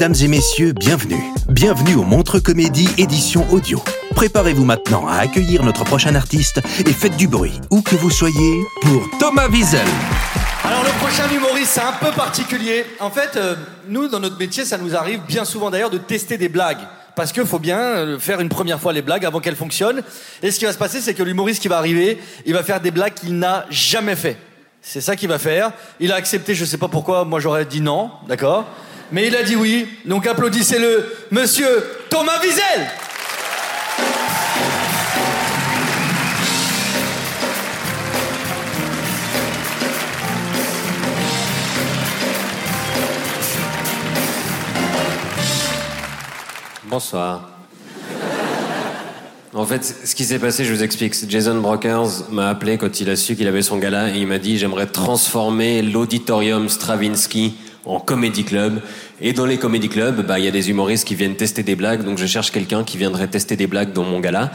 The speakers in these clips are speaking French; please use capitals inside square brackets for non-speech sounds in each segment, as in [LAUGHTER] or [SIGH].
Mesdames et messieurs, bienvenue. Bienvenue au Montre Comédie édition audio. Préparez-vous maintenant à accueillir notre prochain artiste et faites du bruit, où que vous soyez, pour Thomas Wiesel. Alors le prochain humoriste, c'est un peu particulier. En fait, euh, nous, dans notre métier, ça nous arrive bien souvent d'ailleurs de tester des blagues. Parce qu'il faut bien euh, faire une première fois les blagues avant qu'elles fonctionnent. Et ce qui va se passer, c'est que l'humoriste qui va arriver, il va faire des blagues qu'il n'a jamais fait. C'est ça qu'il va faire. Il a accepté, je sais pas pourquoi, moi j'aurais dit non, d'accord Mais il a dit oui. Donc applaudissez-le, monsieur Thomas Wiesel Bonsoir. En fait, ce qui s'est passé, je vous explique. Jason Brokers m'a appelé quand il a su qu'il avait son gala et il m'a dit j'aimerais transformer l'auditorium Stravinsky en comédie club. Et dans les comédie clubs, bah, il y a des humoristes qui viennent tester des blagues, donc je cherche quelqu'un qui viendrait tester des blagues dans mon gala.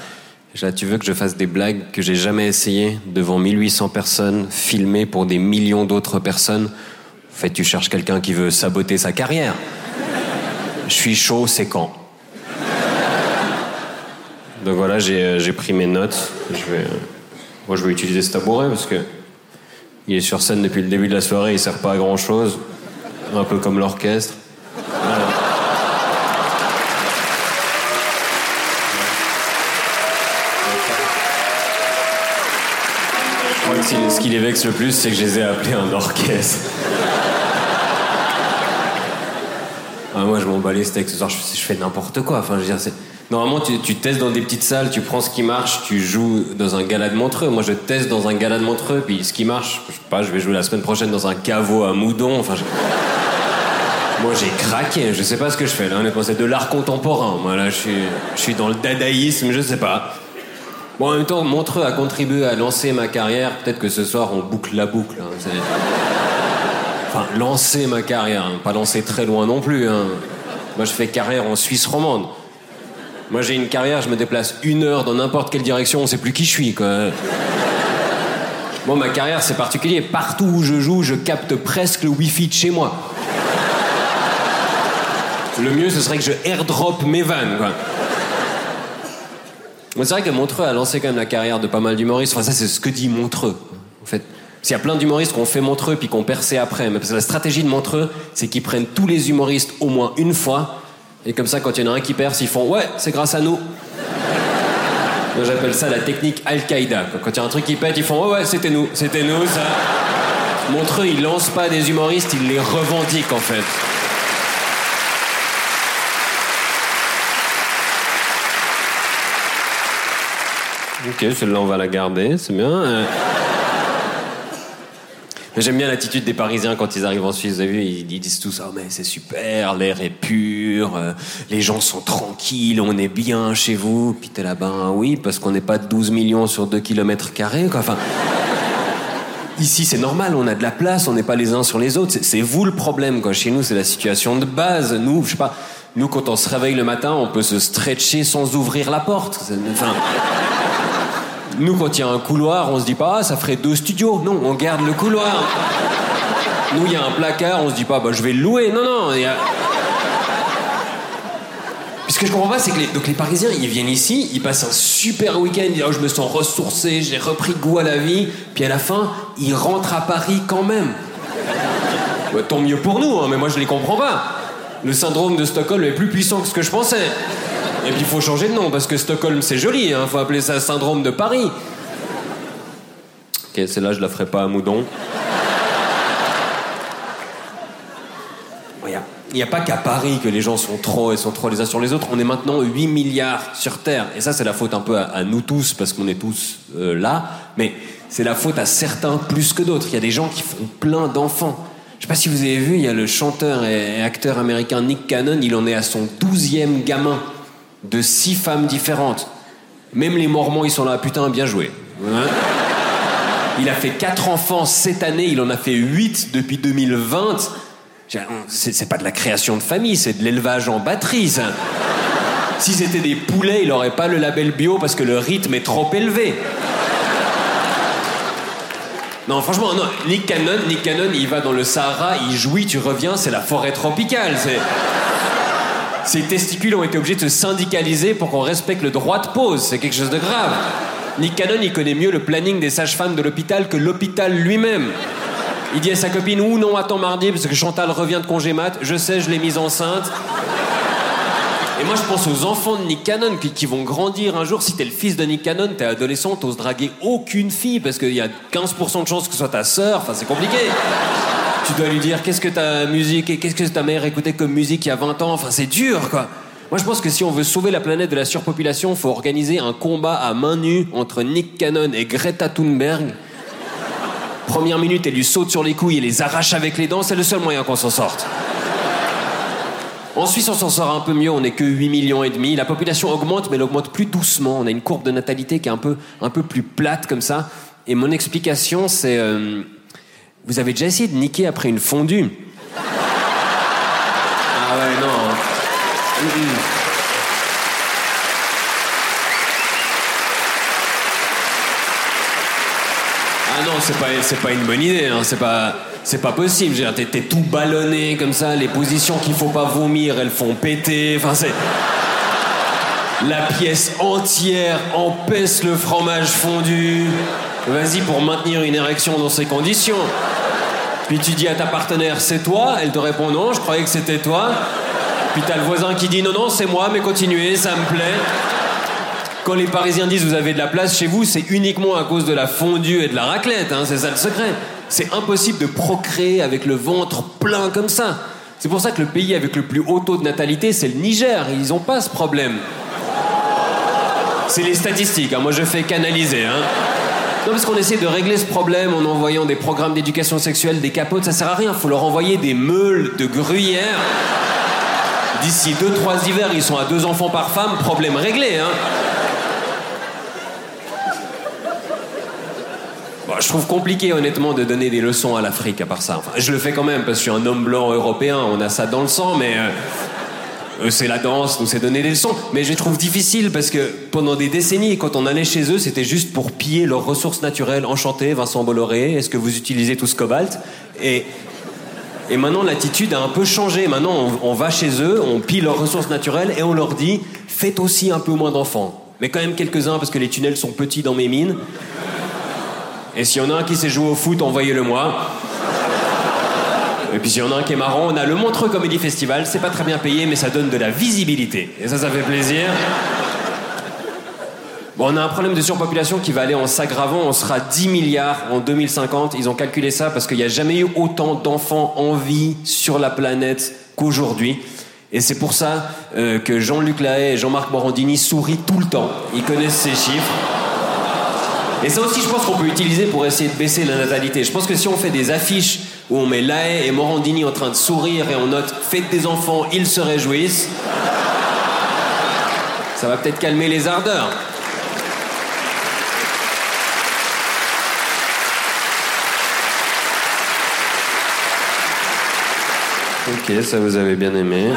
Là, tu veux que je fasse des blagues que j'ai jamais essayé devant 1800 personnes, filmées pour des millions d'autres personnes? En fait, tu cherches quelqu'un qui veut saboter sa carrière. Je suis chaud, c'est quand? Donc voilà, j'ai euh, pris mes notes. Euh, moi, je vais utiliser ce tabouret parce que il est sur scène depuis le début de la soirée, il sert pas à grand chose. Un peu comme l'orchestre. Voilà. Ce qui les vexe le plus, c'est que je les ai appelés un orchestre. Ah, moi, je m'en bats les steaks ce soir, je, fais n'importe quoi. Enfin, je veux dire. Normalement, tu, testes dans des petites salles, tu prends ce qui marche, tu joues dans un gala de Montreux. Moi, je teste dans un gala de Montreux, puis ce qui marche, je sais pas, je vais jouer la semaine prochaine dans un caveau à Moudon. Moi, j'ai craqué, je sais pas ce que je fais là, honnêtement, c'est de l'art contemporain. Moi, là, je suis, dans le dadaïsme, je sais pas. Bon, en même temps, Montreux a contribué à lancer ma carrière. Peut-être que ce soir, on boucle la boucle. hein. Enfin, lancer ma carrière, hein. pas lancer très loin non plus. hein. Moi, je fais carrière en Suisse romande. Moi, j'ai une carrière, je me déplace une heure dans n'importe quelle direction, on sait plus qui je suis, quoi. Bon, ma carrière, c'est particulier. Partout où je joue, je capte presque le wifi de chez moi. Le mieux, ce serait que je airdrop mes vannes, quoi. C'est vrai que Montreux a lancé quand même la carrière de pas mal d'humoristes. Enfin, ça, c'est ce que dit Montreux, en fait. S'il y a plein d'humoristes qui ont fait Montreux puis qui ont percé après, mais parce que la stratégie de Montreux, c'est qu'ils prennent tous les humoristes au moins une fois, et comme ça, quand il y en a un qui perce, ils font Ouais, c'est grâce à nous. Moi, j'appelle ça la technique Al-Qaïda. Quand il y a un truc qui pète, ils font Ouais, ouais, c'était nous, c'était nous, ça. Montreux, il lance pas des humoristes, il les revendique, en fait. Ok, celle-là, on va la garder, c'est bien. Euh, J'aime bien l'attitude des Parisiens quand ils arrivent en Suisse. Vous avez vu, ils, disent tous Ah, mais c'est super, l'air est pur, euh, les gens sont tranquilles, on est bien chez vous. Puis t'es là, ben oui, parce qu'on n'est pas de 12 millions sur 2 kilomètres carrés, quoi. Enfin. Ici, c'est normal, on a de la place, on n'est pas les uns sur les autres. C'est- vous le problème, quoi. Chez nous, c'est la situation de base. Nous, je sais pas, nous, quand on se réveille le matin, on peut se stretcher sans ouvrir la porte. Enfin. Nous, quand il y a un couloir, on se dit pas, ah, ça ferait deux studios. Non, on garde le couloir. Nous, il y a un placard, on se dit pas, bah, je vais le louer. Non, non, y a. Ce que je comprends pas, c'est que les, donc les Parisiens, ils viennent ici, ils passent un super week-end, ils disent, oh, je me sens ressourcé, j'ai repris goût à la vie, puis à la fin, ils rentrent à Paris quand même. Tant mieux pour nous, hein, mais moi je les comprends pas. Le syndrome de Stockholm est plus puissant que ce que je pensais. Et puis il faut changer de nom, parce que Stockholm c'est joli, hein, faut appeler ça syndrome de Paris. Ok, celle-là je la ferai pas à Moudon. Il n'y a pas qu'à Paris que les gens sont trop et sont trop les uns sur les autres. On est maintenant 8 milliards sur Terre. Et ça, c'est la faute un peu à, nous tous, parce qu'on est tous euh, là. Mais c'est la faute à certains plus que d'autres. Il y a des gens qui font plein d'enfants. Je sais pas si vous avez vu, il y a le chanteur et acteur américain Nick Cannon, il en est à son douzième gamin de six femmes différentes. Même les Mormons, ils sont là, putain, bien joué. Hein [LAUGHS] il a fait quatre enfants cette année, il en a fait huit depuis 2020. C'est pas de la création de famille, c'est de l'élevage en batterie, ça. Si c'était des poulets, il n'aurait pas le label bio parce que le rythme est trop élevé. Non, franchement, non. Nick Cannon, Nick Cannon, il va dans le Sahara, il jouit, tu reviens, c'est la forêt tropicale. C'est... Ses testicules ont été obligés de se syndicaliser pour qu'on respecte le droit de pause. C'est quelque chose de grave. Nick Cannon, il connaît mieux le planning des sages-femmes de l'hôpital que l'hôpital lui-même. Il dit à sa copine Ou non, attends mardi, parce que Chantal revient de congé mat. Je sais, je l'ai mise enceinte. Et moi, je pense aux enfants de Nick Cannon qui, vont grandir un jour. Si t'es le fils de Nick Cannon, t'es adolescent, t'oses draguer aucune fille parce qu'il y a 15% de chances que ce soit ta sœur. Enfin, c'est compliqué. Tu dois lui dire qu'est-ce que ta musique et qu'est-ce que ta mère écoutait comme musique il y a 20 ans? Enfin, c'est dur, quoi. Moi, je pense que si on veut sauver la planète de la surpopulation, faut organiser un combat à main nue entre Nick Cannon et Greta Thunberg. Première minute, elle lui saute sur les couilles et les arrache avec les dents. C'est le seul moyen qu'on s'en sorte. En Suisse, on s'en sort un peu mieux, on n'est que 8 millions et demi. La population augmente, mais elle augmente plus doucement. On a une courbe de natalité qui est un peu, un peu plus plate comme ça. Et mon explication, c'est... Euh, vous avez déjà essayé de niquer après une fondue? Ah ouais, non. Hein. Ah non, c'est pas, pas une bonne idée, hein. c'est pas... Pas possible, t'es, t'es tout ballonné comme ça, les positions qu'il faut pas vomir, elles font péter, enfin c'est... La pièce entière empêche le fromage fondu. Vas-y pour maintenir une érection dans ces conditions. Puis tu dis à ta partenaire, c'est toi Elle te répond non, je croyais que c'était toi. Puis t'as le voisin qui dit non, non, c'est moi, mais continuez, ça me plaît. Quand les Parisiens disent vous avez de la place chez vous, c'est uniquement à cause de la fondue et de la raclette, hein, c'est ça le secret. C'est impossible de procréer avec le ventre plein comme ça. C'est pour ça que le pays avec le plus haut taux de natalité, c'est le Niger. Ils n'ont pas ce problème. C'est les statistiques, hein. moi je fais canaliser. Hein. Non, parce qu'on essaie de régler ce problème en envoyant des programmes d'éducation sexuelle, des capotes, ça sert à rien. Faut leur envoyer des meules de gruyère. D'ici 2-3 hivers, ils sont à deux enfants par femme, problème réglé. Hein. je trouve compliqué honnêtement de donner des leçons à l'Afrique à part ça. Enfin, je le fais quand même parce que je suis un homme blanc européen, on a ça dans le sang, mais euh, c'est la danse, nous c'est donner des leçons. Mais je trouve difficile parce que pendant des décennies, quand on allait chez eux, c'était juste pour piller leurs ressources naturelles. Enchanté, Vincent Bolloré, est-ce que vous utilisez tout ce cobalt? Et et maintenant, l'attitude a un peu changé. Maintenant, on, on, va chez eux, on pille leurs ressources naturelles et on leur dit faites aussi un peu moins d'enfants. Mais quand même quelques-uns parce que les tunnels sont petits dans mes mines. Et s'il y en a un qui sait jouer au foot, envoyez-le moi. Et puis s'il y en a un qui est marrant, on a le Montreux Comedy Festival. C'est pas très bien payé, mais ça donne de la visibilité. Et ça, ça fait plaisir. Bon, on a un problème de surpopulation qui va aller en s'aggravant. On sera 10 milliards en 2050. Ils ont calculé ça parce qu'il n'y a jamais eu autant d'enfants en vie sur la planète qu'aujourd'hui. Et c'est pour ça euh, que Jean-Luc Lahaye et Jean-Marc Morandini sourient tout le temps. Ils connaissent ces chiffres. Et ça aussi, je pense qu'on peut utiliser pour essayer de baisser la natalité. Je pense que si on fait des affiches où on met Lahaye et Morandini en train de sourire et on note Faites des enfants, ils se réjouissent, ça va peut-être calmer les ardeurs. Ok, ça vous avez bien aimé.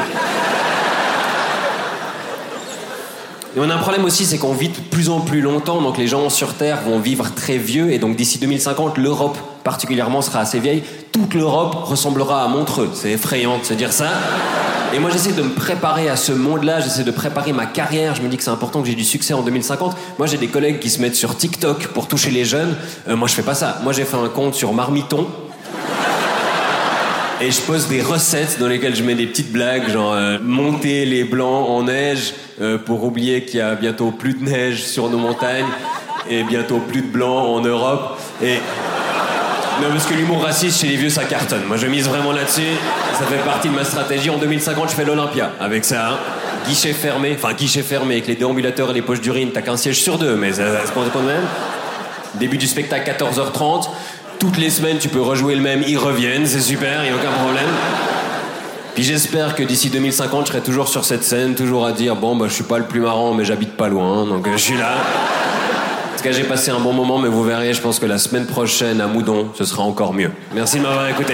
Et on a un problème aussi, c'est qu'on vit de plus en plus longtemps, donc les gens sur Terre vont vivre très vieux, et donc d'ici 2050, l'Europe particulièrement sera assez vieille. Toute l'Europe ressemblera à Montreux. C'est effrayant de se dire ça. Et moi, j'essaie de me préparer à ce monde-là, j'essaie de préparer ma carrière. Je me dis que c'est important que j'ai du succès en 2050. Moi, j'ai des collègues qui se mettent sur TikTok pour toucher les jeunes. Euh, moi, je fais pas ça. Moi, j'ai fait un compte sur Marmiton et je pose des recettes dans lesquelles je mets des petites blagues, genre euh, monter les blancs en neige euh, pour oublier qu'il y a bientôt plus de neige sur nos montagnes et bientôt plus de blancs en Europe. Et non, parce que l'humour raciste chez les vieux, ça cartonne. Moi, je mise vraiment là-dessus. Ça fait partie de ma stratégie. En 2050, je fais l'Olympia avec ça. Hein. Guichet fermé, enfin guichet fermé avec les déambulateurs et les poches d'urine. T'as qu'un siège sur deux, mais ça, se compte quand même. Début du spectacle 14h30. Toutes les semaines, tu peux rejouer le même, ils reviennent, c'est super, il a aucun problème. Puis j'espère que d'ici 2050, je serai toujours sur cette scène, toujours à dire bon, bah, je suis pas le plus marrant, mais j'habite pas loin, donc euh, je suis là. En tout cas, j'ai passé un bon moment, mais vous verrez, je pense que la semaine prochaine à Moudon, ce sera encore mieux. Merci de m'avoir écouté.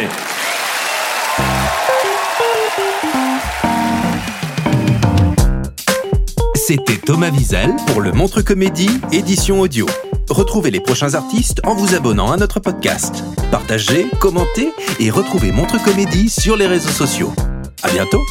C'était Thomas Wiesel pour le Montre Comédie, édition audio. Retrouvez les prochains artistes en vous abonnant à notre podcast. Partagez, commentez et retrouvez Montre Comédie sur les réseaux sociaux. À bientôt!